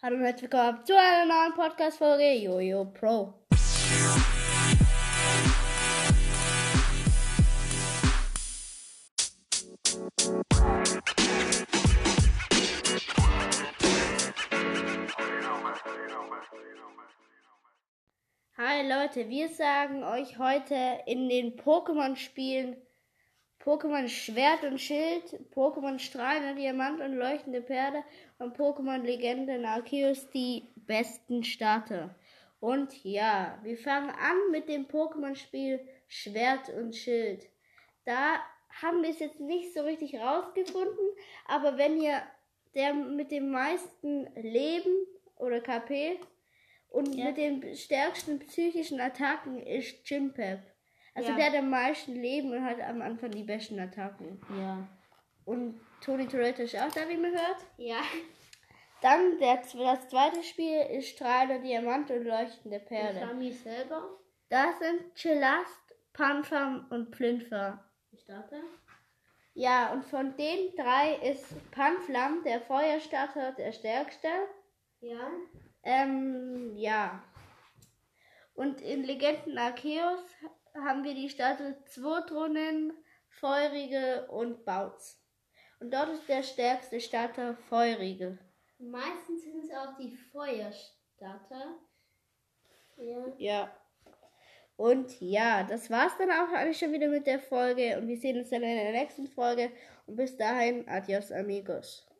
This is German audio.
Hallo und herzlich willkommen zu einer neuen Podcast-Folge Jojo Pro. Hi Leute, wir sagen euch heute in den Pokémon-Spielen Pokémon Schwert und Schild, Pokémon Strahlender Diamant und leuchtende Perle und Pokémon Legende Arceus die besten Starter. Und ja, wir fangen an mit dem Pokémon-Spiel Schwert und Schild. Da haben wir es jetzt nicht so richtig rausgefunden, aber wenn ihr der mit dem meisten Leben oder KP und Ja. mit den stärksten psychischen Attacken ist Chimpep. Also Ja. der hat am meisten Leben und hat am Anfang die besten Attacken. Ja. Und Tony Toretto ist auch da, wie man hört. Ja. Dann der, das zweite Spiel ist Strahlender Diamant und leuchtende Perle. Flami selber. Das sind Chillast, Panfam und Plinfer. Ich starte. Ja, und von den drei ist Panflam, der Feuerstarter, der stärkste. Ja. Ähm, ja. Und in Legenden Arceus haben wir die Starter Zwotrunen, Feurige und Bautz. Und dort ist der stärkste Starter Feurige. Meistens sind es auch die Feuerstarter. Ja. Ja. Und ja, das war's dann auch eigentlich schon wieder mit der Folge. Und wir sehen uns dann in der nächsten Folge. Und bis dahin, adios amigos.